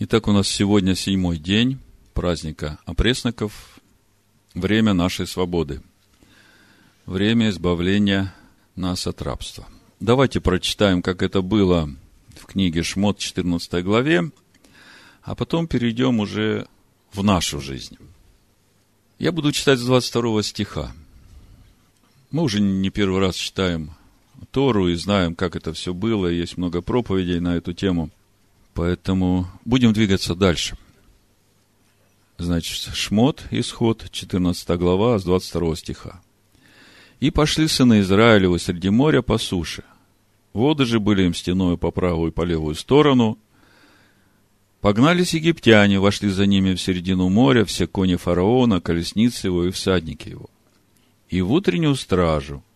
Итак, у нас сегодня седьмой день праздника опресноков, время нашей свободы, время избавления нас от рабства. Давайте прочитаем, как это было в книге Шмот, 14 главе, а потом перейдем уже в нашу жизнь. Я буду читать с 22 стиха. Мы уже не первый раз читаем Тору и знаем, как это все было, есть много проповедей на эту тему – Поэтому будем двигаться дальше. Значит, Шмот, Исход, 14 глава, с 22 стиха. «И пошли сыны Израилевы среди моря по суше. Воды же были им стеною по правую и по левую сторону. Погнались египтяне, вошли за ними в середину моря, все кони фараона, колесницы его и всадники его. И в утреннюю стражу –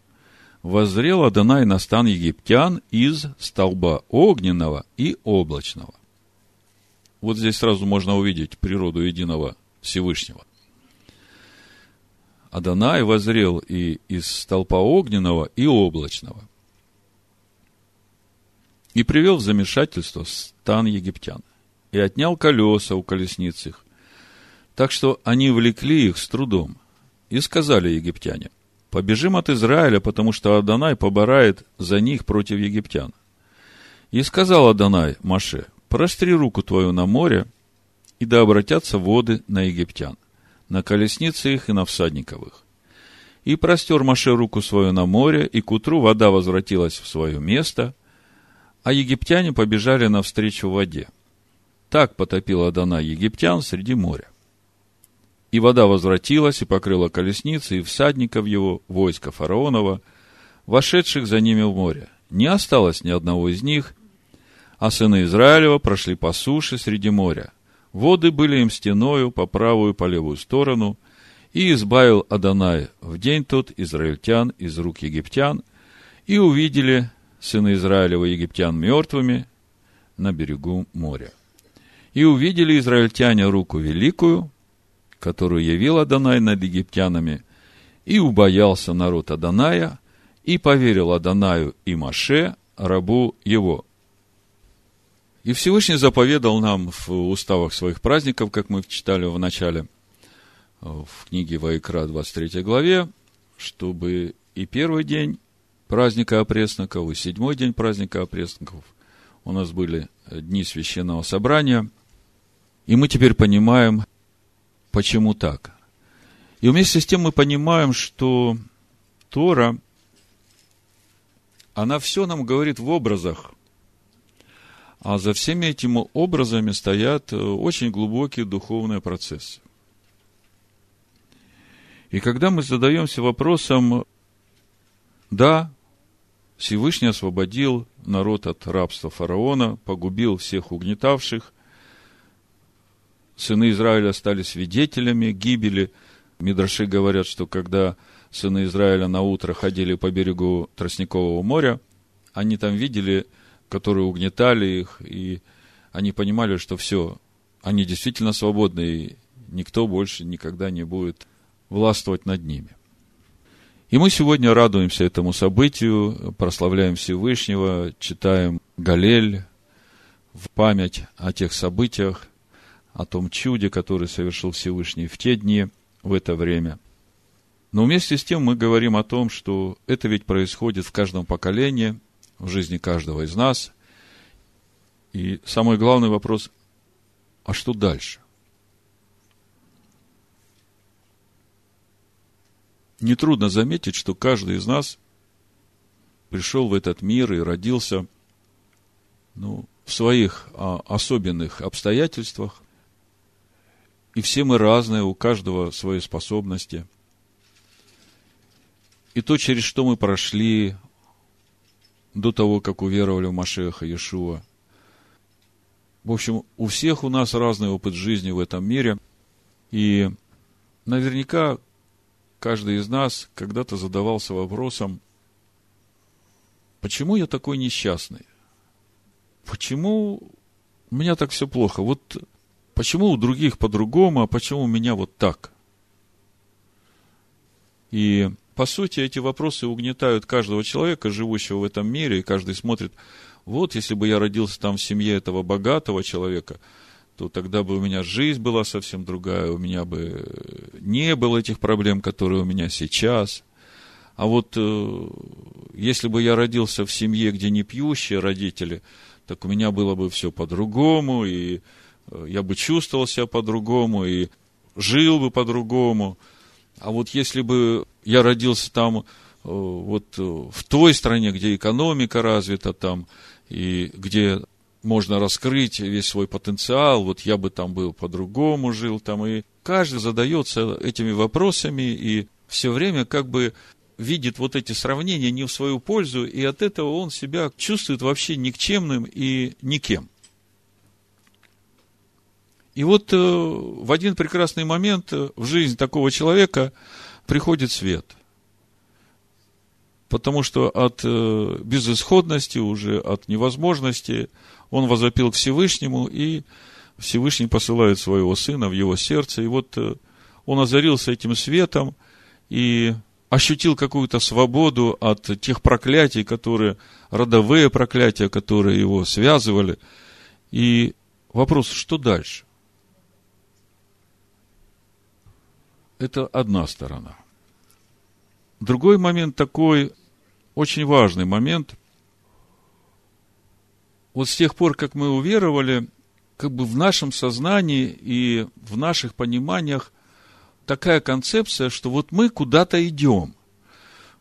воззрел Адонай на стан египтян из столба огненного и облачного. Вот здесь сразу можно увидеть природу единого Всевышнего. Адонай возрел и из столпа огненного и облачного. И привел в замешательство стан египтян. И отнял колеса у колесниц их. Так что они влекли их с трудом. И сказали египтяне, побежим от Израиля, потому что Адонай поборает за них против египтян. И сказал Адонай Маше, простри руку твою на море, и да обратятся воды на египтян, на колесницы их и на всадников их. И простер Маше руку свою на море, и к утру вода возвратилась в свое место, а египтяне побежали навстречу воде. Так потопил Адонай египтян среди моря. И вода возвратилась и покрыла колесницы и всадников его, войска фараонова, вошедших за ними в море. Не осталось ни одного из них, а сыны Израилева прошли по суше среди моря. Воды были им стеною по правую и по левую сторону, и избавил Адонай в день тот израильтян из рук египтян, и увидели сыны Израилева египтян мертвыми на берегу моря. И увидели израильтяне руку великую, которую явил Адонай над египтянами, и убоялся народ Адоная, и поверил Адонаю и Маше, рабу его. И Всевышний заповедал нам в уставах своих праздников, как мы читали в начале, в книге Вайкра, 23 главе, чтобы и первый день праздника опресноков, и седьмой день праздника опресноков у нас были дни священного собрания. И мы теперь понимаем, Почему так? И вместе с тем мы понимаем, что Тора, она все нам говорит в образах. А за всеми этими образами стоят э, очень глубокие духовные процессы. И когда мы задаемся вопросом, да, Всевышний освободил народ от рабства фараона, погубил всех угнетавших, сыны Израиля стали свидетелями гибели. Мидраши говорят, что когда сыны Израиля на утро ходили по берегу Тростникового моря, они там видели, которые угнетали их, и они понимали, что все, они действительно свободны, и никто больше никогда не будет властвовать над ними. И мы сегодня радуемся этому событию, прославляем Всевышнего, читаем Галель в память о тех событиях, о том чуде, который совершил Всевышний в те дни, в это время. Но вместе с тем мы говорим о том, что это ведь происходит в каждом поколении, в жизни каждого из нас. И самый главный вопрос, а что дальше? Нетрудно заметить, что каждый из нас пришел в этот мир и родился ну, в своих а, особенных обстоятельствах, и все мы разные, у каждого свои способности. И то, через что мы прошли до того, как уверовали в Машеха Иешуа. В общем, у всех у нас разный опыт жизни в этом мире. И наверняка каждый из нас когда-то задавался вопросом, почему я такой несчастный? Почему у меня так все плохо? Вот Почему у других по-другому, а почему у меня вот так? И, по сути, эти вопросы угнетают каждого человека, живущего в этом мире, и каждый смотрит, вот, если бы я родился там в семье этого богатого человека, то тогда бы у меня жизнь была совсем другая, у меня бы не было этих проблем, которые у меня сейчас. А вот э, если бы я родился в семье, где не пьющие родители, так у меня было бы все по-другому, и я бы чувствовал себя по-другому, и жил бы по-другому. А вот если бы я родился там, э, вот в той стране, где экономика развита там, и где можно раскрыть весь свой потенциал, вот я бы там был по-другому жил там, и каждый задается этими вопросами, и все время как бы видит вот эти сравнения не в свою пользу, и от этого он себя чувствует вообще никчемным и никем. И вот э, в один прекрасный момент в жизнь такого человека приходит свет. Потому что от э, безысходности, уже от невозможности, он возопил к Всевышнему, и Всевышний посылает своего сына в его сердце. И вот э, он озарился этим светом, и ощутил какую-то свободу от тех проклятий, которые, родовые проклятия, которые его связывали. И вопрос, что дальше? Это одна сторона. Другой момент такой, очень важный момент. Вот с тех пор, как мы уверовали, как бы в нашем сознании и в наших пониманиях такая концепция, что вот мы куда-то идем.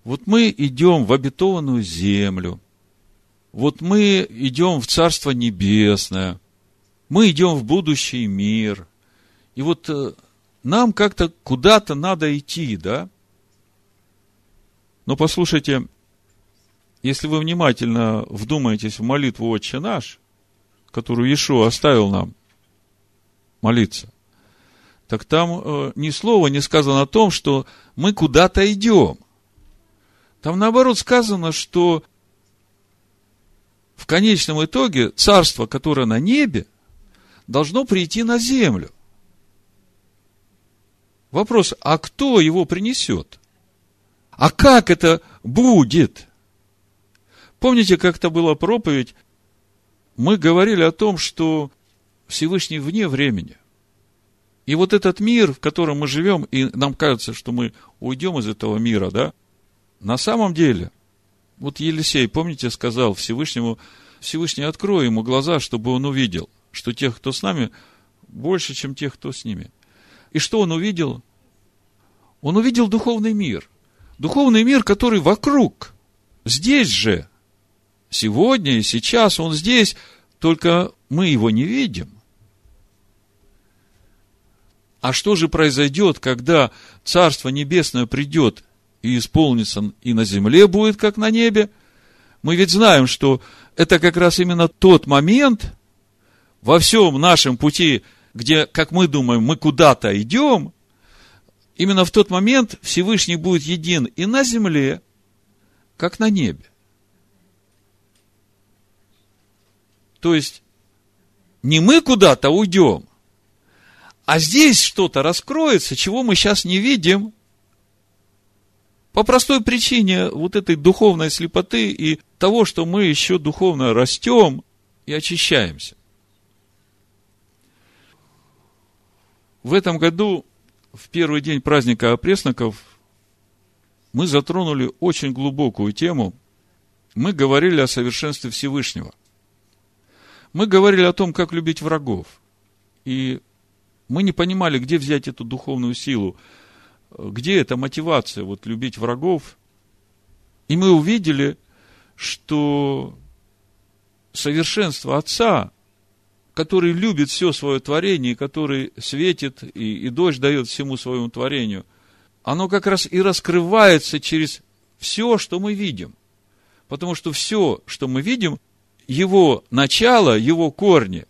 Вот мы идем в обетованную землю. Вот мы идем в Царство Небесное. Мы идем в будущий мир. И вот э, нам как-то куда-то надо идти, да? Но послушайте, если вы внимательно вдумаетесь в молитву «Отче наш», которую Иешуа оставил нам молиться, так там э, ни слова не сказано о том, что мы куда-то идем. Там наоборот сказано, что в конечном итоге царство, которое на небе, должно прийти на землю. Вопрос, а кто его принесет? А как это будет? Помните, как это была проповедь? Мы говорили о том, что Всевышний вне времени. И вот этот мир, в котором мы живем, и нам кажется, что мы уйдем из этого мира, да? На самом деле, вот Елисей, помните, сказал Всевышнему, Всевышний, открой ему глаза, чтобы он увидел, что тех, кто с нами, больше, чем тех, кто с ними. И что он увидел? Он увидел духовный мир. Духовный мир, который вокруг. Здесь же. Сегодня и сейчас он здесь, только мы его не видим. А что же произойдет, когда Царство Небесное придет и исполнится и на земле будет, как на небе? Мы ведь знаем, что это как раз именно тот момент во всем нашем пути, где, как мы думаем, мы куда-то идем, именно в тот момент Всевышний будет един и на земле, как на небе. То есть, не мы куда-то уйдем, а здесь что-то раскроется, чего мы сейчас не видим. По простой причине вот этой духовной слепоты и того, что мы еще духовно растем и очищаемся. В этом году, в первый день праздника опресноков, мы затронули очень глубокую тему. Мы говорили о совершенстве Всевышнего. Мы говорили о том, как любить врагов. И мы не понимали, где взять эту духовную силу, где эта мотивация, вот любить врагов. И мы увидели, что совершенство Отца, который любит все свое творение, который светит и, и дождь дает всему своему творению, оно как раз и раскрывается через все, что мы видим. Потому что все, что мы видим, его начало, его корни,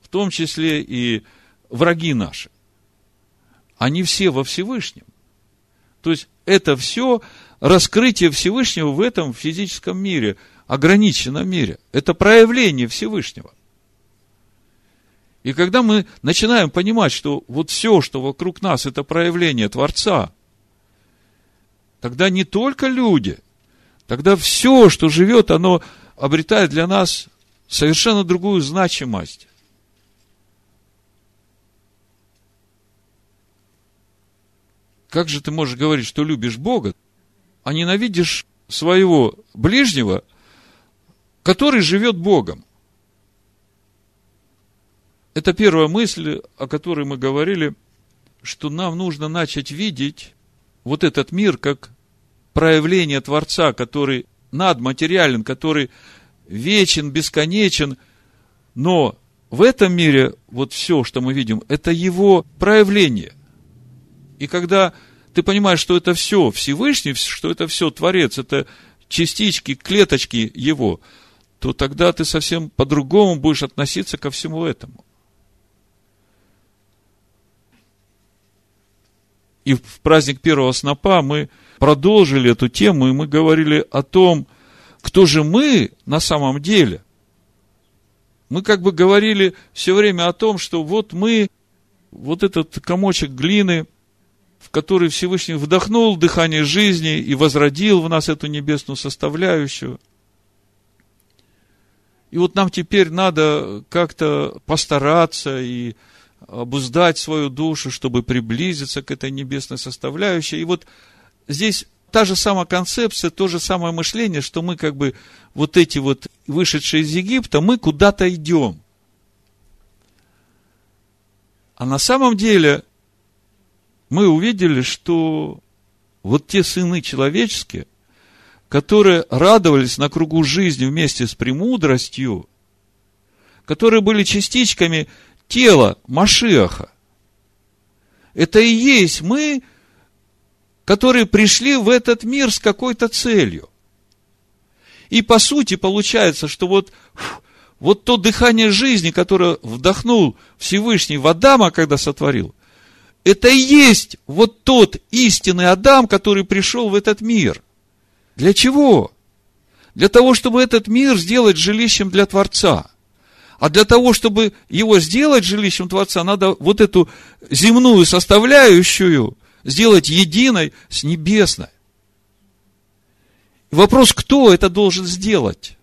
в том числе и враги наши, они все во Всевышнем. То есть, это все раскрытие Всевышнего в этом физическом мире, ограниченном мире. Это проявление Всевышнего. И когда мы начинаем понимать, что вот все, что вокруг нас, это проявление Творца, тогда не только люди, тогда все, что живет, оно обретает для нас совершенно другую значимость. Как же ты можешь говорить, что любишь Бога, а ненавидишь своего ближнего, который живет Богом? Это первая мысль, о которой мы говорили, что нам нужно начать видеть вот этот мир как проявление Творца, который надматериален, который вечен, бесконечен, но в этом мире вот все, что мы видим, это его проявление. И когда ты понимаешь, что это все Всевышний, что это все Творец, это частички, клеточки его, то тогда ты совсем по-другому будешь относиться ко всему этому. И в праздник первого снопа мы продолжили эту тему, и мы говорили о том, кто же мы на самом деле. Мы как бы говорили все время о том, что вот мы, вот этот комочек глины, в который Всевышний вдохнул дыхание жизни и возродил в нас эту небесную составляющую. И вот нам теперь надо как-то постараться и обуздать свою душу, чтобы приблизиться к этой небесной составляющей. И вот здесь та же самая концепция, то же самое мышление, что мы как бы вот эти вот вышедшие из Египта, мы куда-то идем. А на самом деле мы увидели, что вот те сыны человеческие, которые радовались на кругу жизни вместе с премудростью, которые были частичками тела Машиаха, это и есть мы, которые пришли в этот мир с какой-то целью. И по сути получается, что вот, вот то дыхание жизни, которое вдохнул Всевышний в Адама, когда сотворил, это и есть вот тот истинный Адам, который пришел в этот мир. Для чего? Для того, чтобы этот мир сделать жилищем для Творца. А для того, чтобы его сделать жилищем Творца, надо вот эту земную составляющую сделать единой с небесной. Вопрос, кто это должен сделать?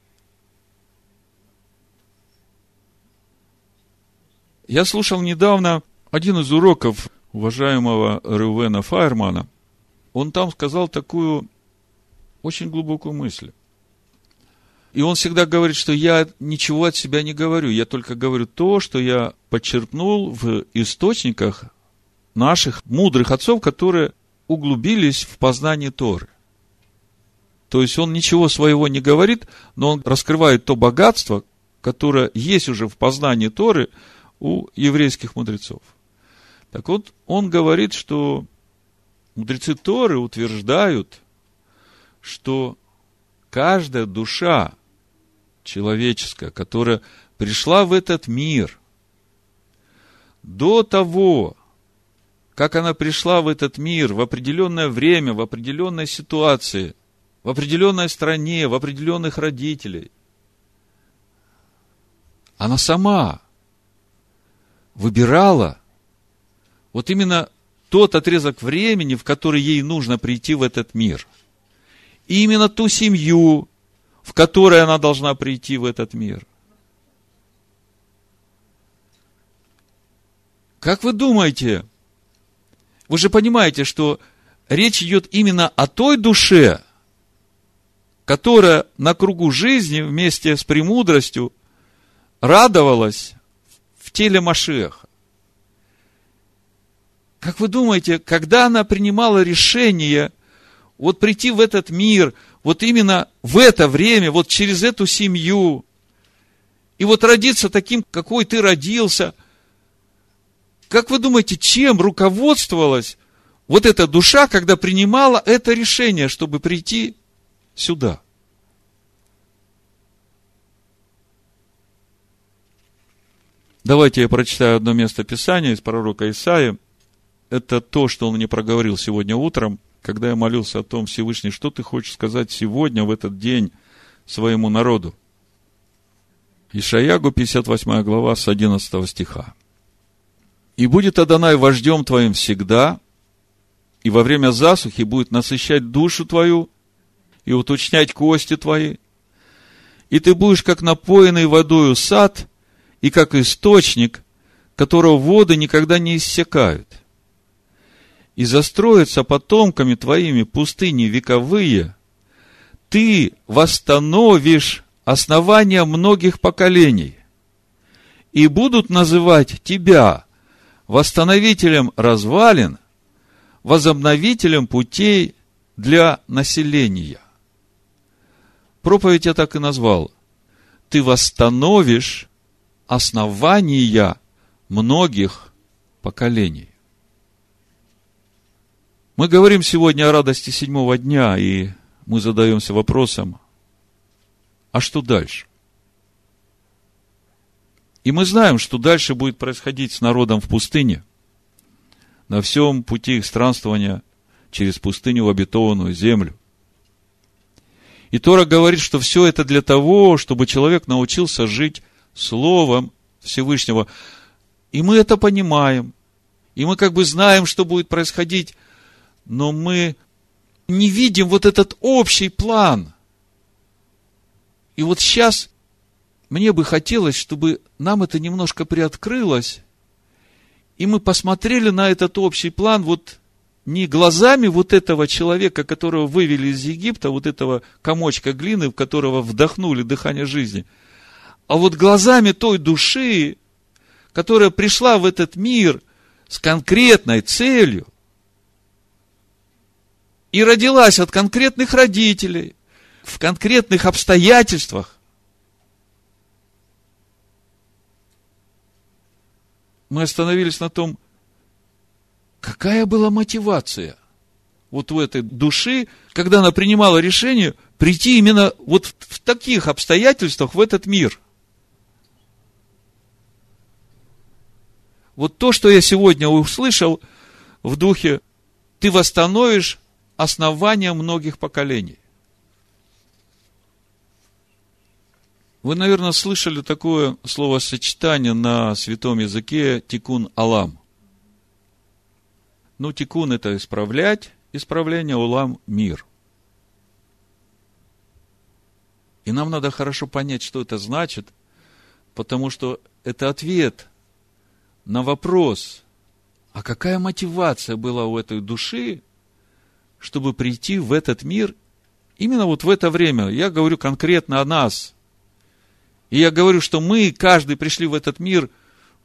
Я слушал недавно один из уроков уважаемого Рувена Файермана. Он там сказал такую очень глубокую мысль. И он всегда говорит, что я ничего от себя не говорю, я только говорю то, что я подчеркнул в источниках наших мудрых отцов, которые углубились в познание Торы. То есть он ничего своего не говорит, но он раскрывает то богатство, которое есть уже в познании Торы у еврейских мудрецов. Так вот, он говорит, что мудрецы Торы утверждают, что каждая душа человеческая, которая пришла в этот мир, до того, как она пришла в этот мир в определенное время, в определенной ситуации, в определенной стране, в определенных родителей, она сама выбирала вот именно тот отрезок времени, в который ей нужно прийти в этот мир. И именно ту семью, в которой она должна прийти в этот мир. Как вы думаете, вы же понимаете, что речь идет именно о той душе, которая на кругу жизни вместе с премудростью радовалась в теле Машеха. Как вы думаете, когда она принимала решение вот прийти в этот мир, вот именно в это время, вот через эту семью, и вот родиться таким, какой ты родился, как вы думаете, чем руководствовалась вот эта душа, когда принимала это решение, чтобы прийти сюда? Давайте я прочитаю одно место Писания из пророка Исаия. Это то, что он мне проговорил сегодня утром, когда я молился о том, Всевышний, что ты хочешь сказать сегодня, в этот день, своему народу. Ишаягу, 58 глава, с 11 стиха. И будет Адонай вождем твоим всегда, и во время засухи будет насыщать душу твою и уточнять кости твои. И ты будешь как напоенный водою сад, и как источник, которого воды никогда не иссякают. И застроятся потомками твоими пустыни вековые, ты восстановишь основания многих поколений, и будут называть тебя восстановителем развалин, возобновителем путей для населения. Проповедь я так и назвал. Ты восстановишь основания многих поколений. Мы говорим сегодня о радости седьмого дня, и мы задаемся вопросом, а что дальше? И мы знаем, что дальше будет происходить с народом в пустыне, на всем пути их странствования через пустыню в обетованную землю. И Тора говорит, что все это для того, чтобы человек научился жить Словом Всевышнего. И мы это понимаем. И мы как бы знаем, что будет происходить. Но мы не видим вот этот общий план. И вот сейчас мне бы хотелось, чтобы нам это немножко приоткрылось, и мы посмотрели на этот общий план вот не глазами вот этого человека, которого вывели из Египта, вот этого комочка глины, в которого вдохнули дыхание жизни, а вот глазами той души, которая пришла в этот мир с конкретной целью и родилась от конкретных родителей, в конкретных обстоятельствах, мы остановились на том, какая была мотивация вот у этой души, когда она принимала решение прийти именно вот в таких обстоятельствах в этот мир. Вот то, что я сегодня услышал в духе, ты восстановишь основания многих поколений. Вы, наверное, слышали такое словосочетание на святом языке тикун алам. Ну, тикун – это исправлять, исправление, улам – мир. И нам надо хорошо понять, что это значит, потому что это ответ на вопрос, а какая мотивация была у этой души, чтобы прийти в этот мир именно вот в это время. Я говорю конкретно о нас – и я говорю, что мы, каждый пришли в этот мир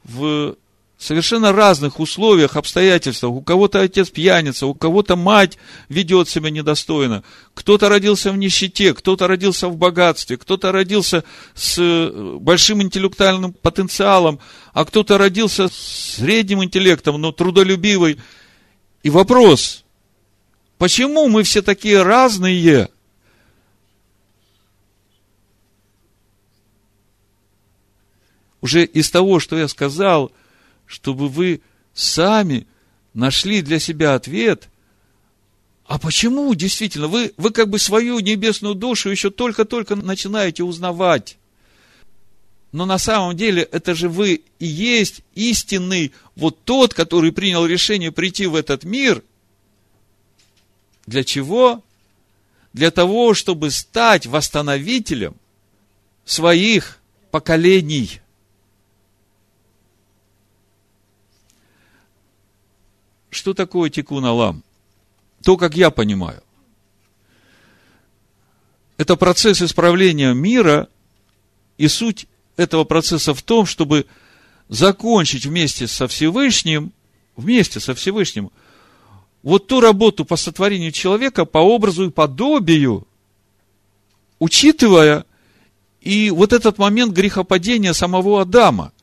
в совершенно разных условиях, обстоятельствах. У кого-то отец пьяница, у кого-то мать ведет себя недостойно. Кто-то родился в нищете, кто-то родился в богатстве, кто-то родился с э, большим интеллектуальным потенциалом, а кто-то родился с средним интеллектом, но трудолюбивый. И вопрос, почему мы все такие разные? уже из того, что я сказал, чтобы вы сами нашли для себя ответ, а почему действительно? Вы, вы как бы свою небесную душу еще только-только начинаете узнавать. Но на самом деле это же вы и есть истинный вот тот, который принял решение прийти в этот мир. Для чего? Для того, чтобы стать восстановителем своих поколений – Что такое тикун алам? То, как я понимаю. Это процесс исправления мира, и суть этого процесса в том, чтобы закончить вместе со Всевышним, вместе со Всевышним, вот ту работу по сотворению человека по образу и подобию, учитывая и вот этот момент грехопадения самого Адама –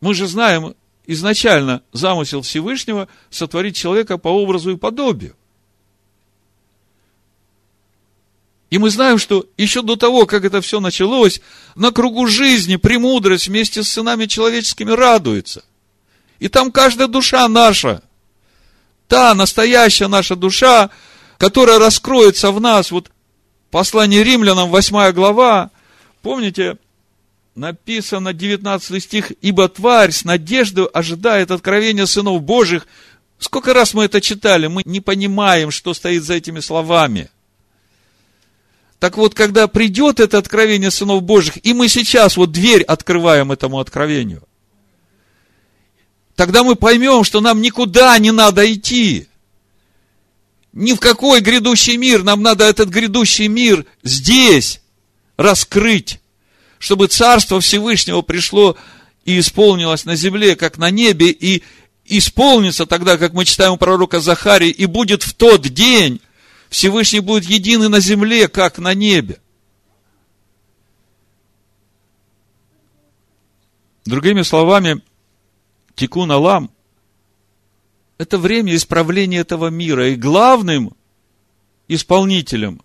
Мы же знаем изначально замысел Всевышнего сотворить человека по образу и подобию. И мы знаем, что еще до того, как это все началось, на кругу жизни премудрость вместе с сынами человеческими радуется. И там каждая душа наша, та настоящая наша душа, которая раскроется в нас. Вот послание римлянам, 8 глава, помните, написано 19 стих, ибо тварь с надеждой ожидает откровения сынов Божьих. Сколько раз мы это читали, мы не понимаем, что стоит за этими словами. Так вот, когда придет это откровение сынов Божьих, и мы сейчас вот дверь открываем этому откровению, тогда мы поймем, что нам никуда не надо идти. Ни в какой грядущий мир. Нам надо этот грядущий мир здесь раскрыть, чтобы Царство Всевышнего пришло и исполнилось на земле, как на небе, и исполнится тогда, как мы читаем у пророка Захарии, и будет в тот день, Всевышний будет единый на земле, как на небе. Другими словами, Тикун Алам – это время исправления этого мира. И главным исполнителем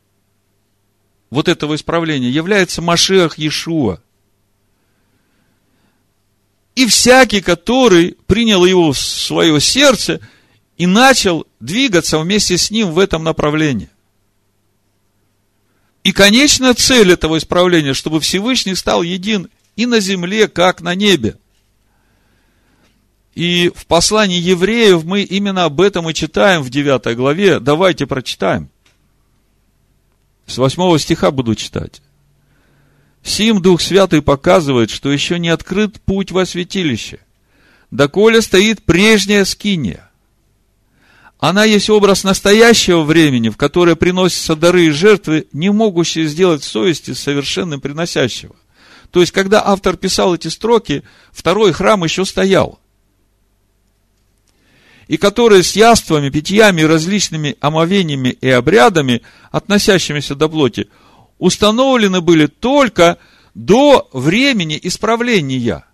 вот этого исправления является Машиах Иешуа. И всякий, который принял его в свое сердце и начал двигаться вместе с ним в этом направлении. И конечная цель этого исправления, чтобы Всевышний стал един и на земле, как на небе. И в послании евреев мы именно об этом и читаем в 9 главе. Давайте прочитаем. С 8 стиха буду читать. Сим Дух Святый показывает, что еще не открыт путь во святилище, доколе стоит прежняя скиния. Она есть образ настоящего времени, в которое приносятся дары и жертвы, не могущие сделать совести совершенным приносящего. То есть, когда автор писал эти строки, второй храм еще стоял. И которые с яствами, питьями, различными омовениями и обрядами, относящимися до плоти, установлены были только до времени исправления.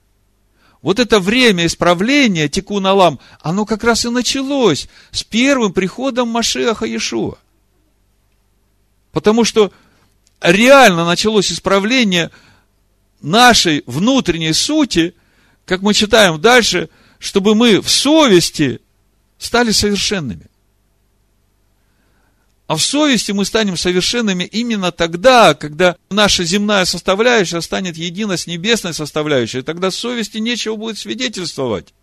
Вот это время исправления, текун Алам, оно как раз и началось с первым приходом Машеха Иешуа. Потому что реально началось исправление – нашей внутренней сути, как мы читаем дальше, чтобы мы в совести стали совершенными. А в совести мы станем совершенными именно тогда, когда наша земная составляющая станет едина с небесной составляющей. Тогда совести нечего будет свидетельствовать.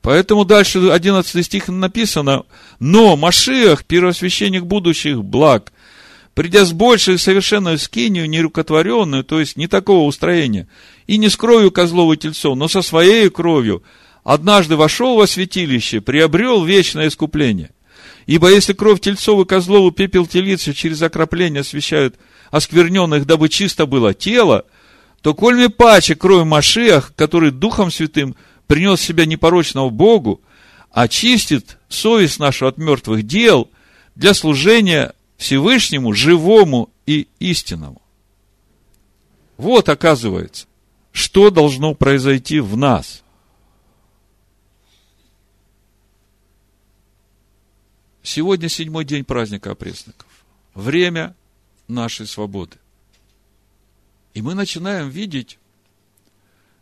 Поэтому дальше 11 стих написано, но Машиах, первосвященник будущих благ, придя с большей совершенную скинию, нерукотворенную, то есть не такого устроения, и не с кровью козлов и тельцов, но со своей кровью, однажды вошел во святилище, приобрел вечное искупление. Ибо если кровь тельцов и козлов и пепел телицы через окропление освящают оскверненных, дабы чисто было тело, то коль мне паче кровь Машиах, который Духом Святым принес себя непорочного Богу, очистит совесть нашу от мертвых дел для служения Всевышнему, живому и истинному. Вот, оказывается, что должно произойти в нас. Сегодня седьмой день праздника опресноков. Время нашей свободы. И мы начинаем видеть,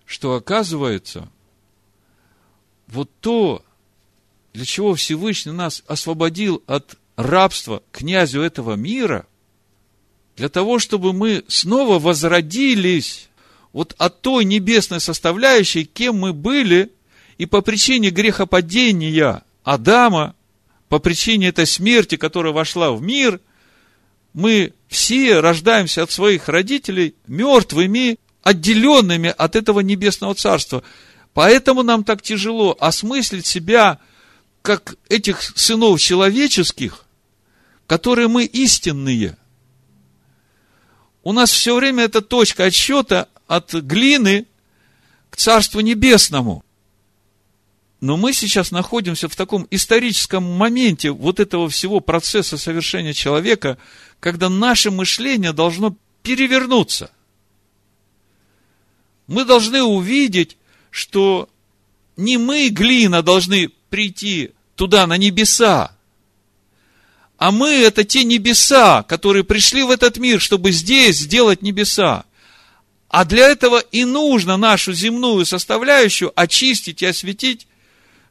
что оказывается, вот то, для чего Всевышний нас освободил от рабство князю этого мира, для того, чтобы мы снова возродились вот от той небесной составляющей, кем мы были, и по причине грехопадения Адама, по причине этой смерти, которая вошла в мир, мы все рождаемся от своих родителей мертвыми, отделенными от этого небесного царства. Поэтому нам так тяжело осмыслить себя, как этих сынов человеческих, которые мы истинные. У нас все время эта точка отсчета от глины к Царству Небесному. Но мы сейчас находимся в таком историческом моменте вот этого всего процесса совершения человека, когда наше мышление должно перевернуться. Мы должны увидеть, что не мы, глина, должны прийти туда, на небеса, а мы это те небеса, которые пришли в этот мир, чтобы здесь сделать небеса. А для этого и нужно нашу земную составляющую очистить и осветить,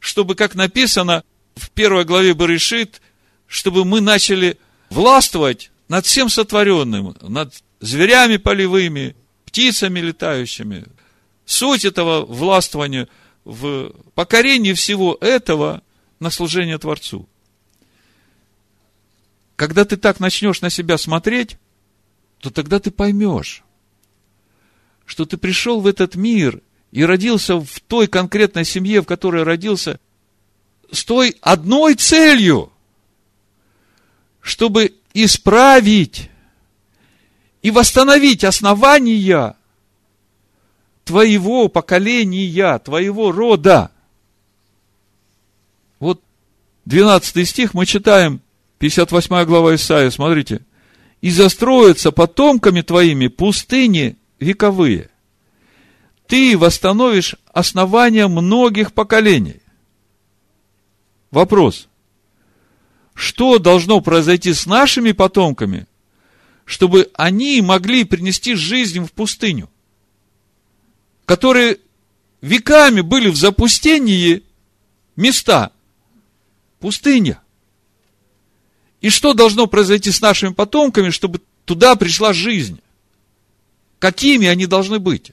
чтобы, как написано в первой главе Барышит, чтобы мы начали властвовать над всем сотворенным, над зверями полевыми, птицами летающими. Суть этого властвования в покорении всего этого на служение Творцу. Когда ты так начнешь на себя смотреть, то тогда ты поймешь, что ты пришел в этот мир и родился в той конкретной семье, в которой родился, с той одной целью, чтобы исправить и восстановить основания твоего поколения, твоего рода. Вот 12 стих мы читаем, 58 глава Исаия, смотрите. «И застроятся потомками твоими пустыни вековые. Ты восстановишь основания многих поколений». Вопрос. Что должно произойти с нашими потомками, чтобы они могли принести жизнь в пустыню? Которые веками были в запустении места. Пустыня. И что должно произойти с нашими потомками, чтобы туда пришла жизнь? Какими они должны быть?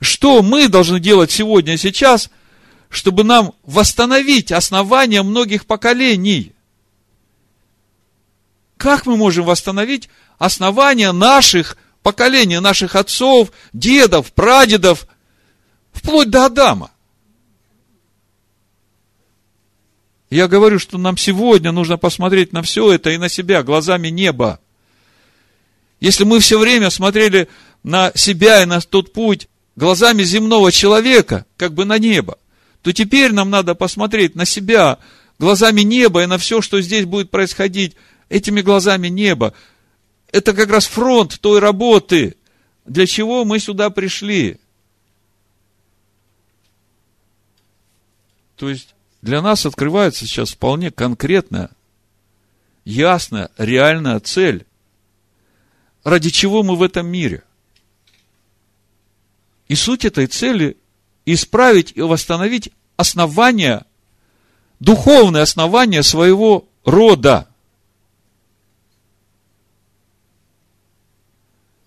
Что мы должны делать сегодня и сейчас, чтобы нам восстановить основания многих поколений? Как мы можем восстановить основания наших поколений, наших отцов, дедов, прадедов, вплоть до Адама? Я говорю, что нам сегодня нужно посмотреть на все это и на себя глазами неба. Если мы все время смотрели на себя и на тот путь глазами земного человека, как бы на небо, то теперь нам надо посмотреть на себя глазами неба и на все, что здесь будет происходить, этими глазами неба. Это как раз фронт той работы, для чего мы сюда пришли. То есть, для нас открывается сейчас вполне конкретная, ясная, реальная цель. Ради чего мы в этом мире? И суть этой цели – исправить и восстановить основания, духовные основания своего рода.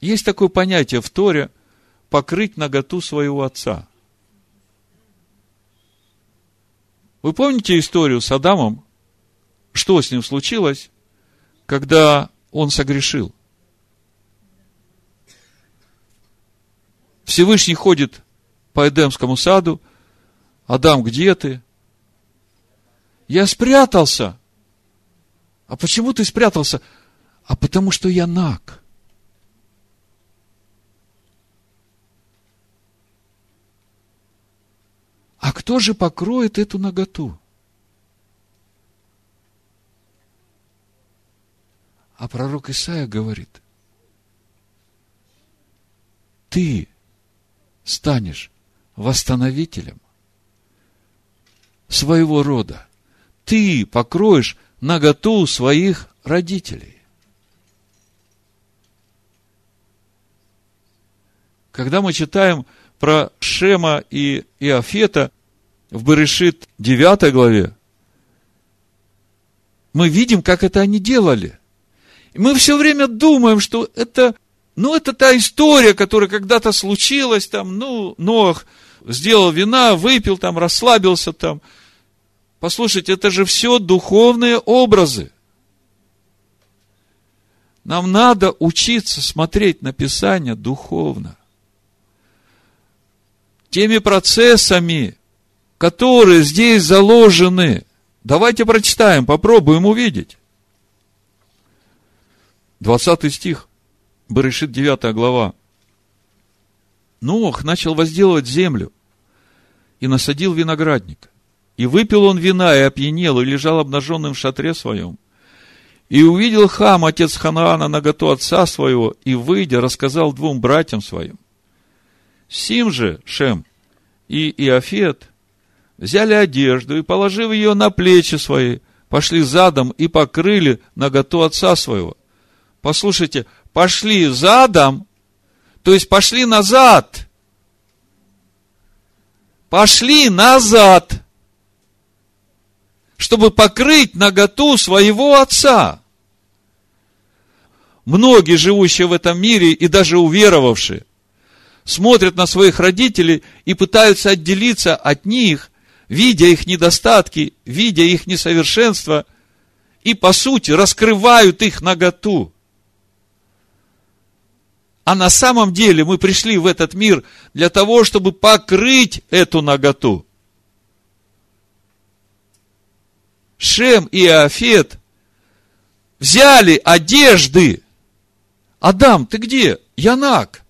Есть такое понятие в Торе – покрыть наготу своего отца. Вы помните историю с Адамом? Что с ним случилось, когда он согрешил? Всевышний ходит по Эдемскому саду. Адам, где ты? Я спрятался. А почему ты спрятался? А потому что я наг. А кто же покроет эту наготу? А пророк Исаия говорит, ты станешь восстановителем своего рода. Ты покроешь наготу своих родителей. Когда мы читаем про Шема и Иофета в Берешит 9 главе, мы видим, как это они делали. И мы все время думаем, что это, ну, это та история, которая когда-то случилась, там, ну, Ноах сделал вина, выпил там, расслабился там. Послушайте, это же все духовные образы. Нам надо учиться смотреть на Писание духовно теми процессами, которые здесь заложены. Давайте прочитаем, попробуем увидеть. 20 стих, Барышит 9 глава. Нох начал возделывать землю и насадил виноградник. И выпил он вина, и опьянел, и лежал обнаженным в шатре своем. И увидел Хам, отец Ханаана, наготу отца своего, и, выйдя, рассказал двум братьям своим. Сим же, Шем и Иофет, взяли одежду и, положив ее на плечи свои, пошли задом и покрыли наготу отца своего. Послушайте, пошли задом, то есть пошли назад. Пошли назад, чтобы покрыть наготу своего отца. Многие, живущие в этом мире и даже уверовавшие, смотрят на своих родителей и пытаются отделиться от них, видя их недостатки, видя их несовершенство, и, по сути, раскрывают их наготу. А на самом деле мы пришли в этот мир для того, чтобы покрыть эту наготу. Шем и Афет взяли одежды. Адам, ты где? Янак.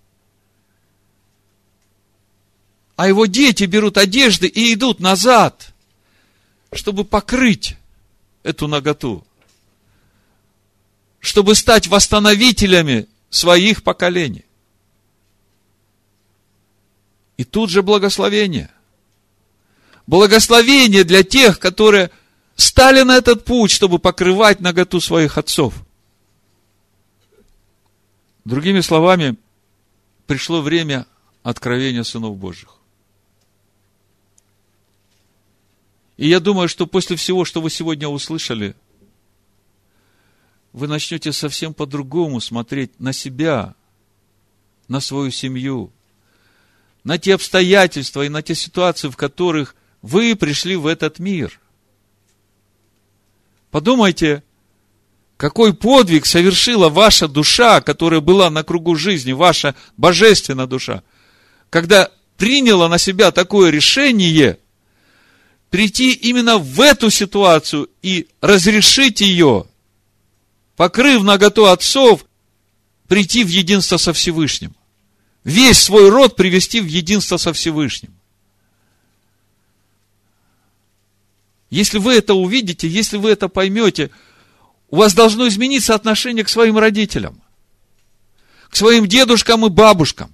А его дети берут одежды и идут назад, чтобы покрыть эту наготу. Чтобы стать восстановителями своих поколений. И тут же благословение. Благословение для тех, которые стали на этот путь, чтобы покрывать наготу своих отцов. Другими словами, пришло время откровения сынов Божьих. И я думаю, что после всего, что вы сегодня услышали, вы начнете совсем по-другому смотреть на себя, на свою семью, на те обстоятельства и на те ситуации, в которых вы пришли в этот мир – Подумайте, какой подвиг совершила ваша душа, которая была на кругу жизни, ваша божественная душа, когда приняла на себя такое решение прийти именно в эту ситуацию и разрешить ее, покрыв наготу отцов, прийти в единство со Всевышним. Весь свой род привести в единство со Всевышним. Если вы это увидите, если вы это поймете, у вас должно измениться отношение к своим родителям, к своим дедушкам и бабушкам.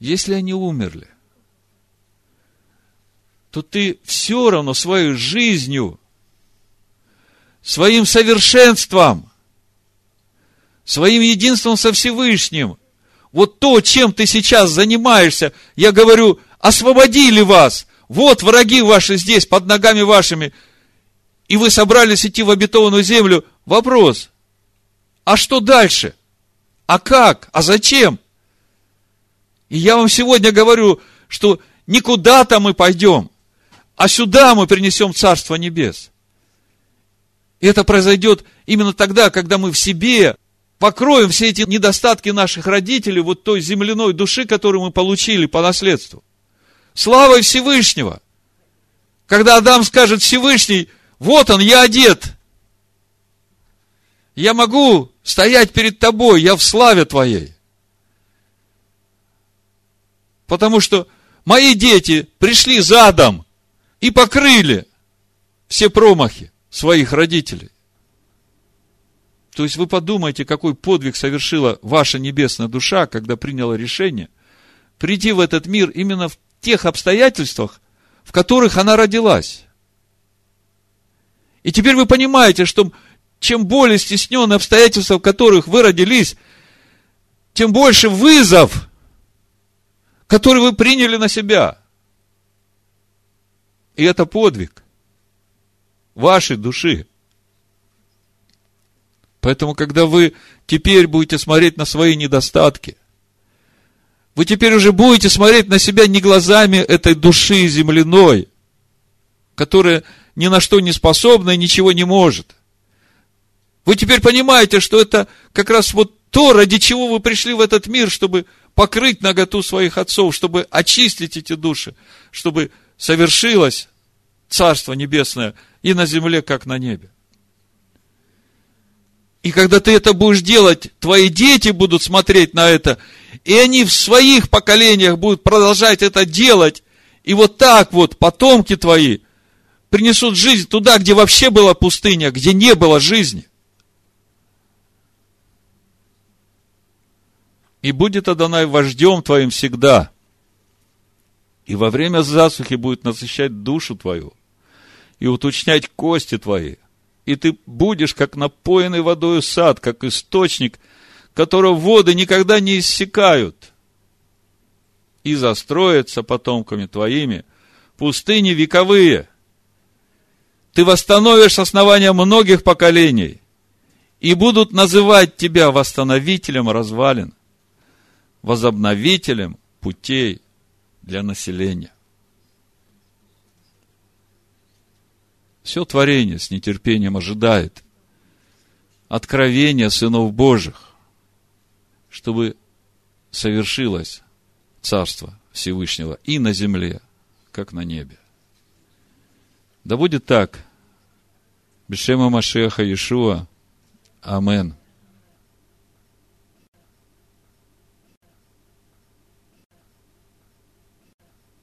Если они умерли, то ты все равно своей жизнью, своим совершенством, своим единством со Всевышним – вот то, чем ты сейчас занимаешься, я говорю, освободили вас. Вот враги ваши здесь, под ногами вашими. И вы собрались идти в обетованную землю. Вопрос. А что дальше? А как? А зачем? И я вам сегодня говорю, что не куда-то мы пойдем, а сюда мы принесем Царство Небес. И это произойдет именно тогда, когда мы в себе покроем все эти недостатки наших родителей, вот той земляной души, которую мы получили по наследству. Славой Всевышнего. Когда Адам скажет Всевышний, вот он, я одет. Я могу стоять перед тобой, я в славе твоей. Потому что мои дети пришли задом и покрыли все промахи своих родителей. То есть вы подумайте, какой подвиг совершила ваша небесная душа, когда приняла решение прийти в этот мир именно в тех обстоятельствах, в которых она родилась. И теперь вы понимаете, что чем более стесненные обстоятельства, в которых вы родились, тем больше вызов, который вы приняли на себя. И это подвиг вашей души. Поэтому, когда вы теперь будете смотреть на свои недостатки, вы теперь уже будете смотреть на себя не глазами этой души земляной, которая ни на что не способна и ничего не может. Вы теперь понимаете, что это как раз вот то, ради чего вы пришли в этот мир, чтобы покрыть наготу своих отцов, чтобы очистить эти души, чтобы совершилось Царство Небесное и на земле, как на небе. И когда ты это будешь делать, твои дети будут смотреть на это, и они в своих поколениях будут продолжать это делать. И вот так вот потомки твои принесут жизнь туда, где вообще была пустыня, где не было жизни. И будет Адонай вождем твоим всегда. И во время засухи будет насыщать душу твою и уточнять кости твои – и ты будешь, как напоенный водой сад, как источник, которого воды никогда не иссякают, и застроятся потомками твоими пустыни вековые. Ты восстановишь основания многих поколений, и будут называть тебя восстановителем развалин, возобновителем путей для населения. Все творение с нетерпением ожидает откровение сынов Божьих, чтобы совершилось Царство Всевышнего и на земле, как на небе. Да будет так. Бешема Машеха Иешуа. Амен.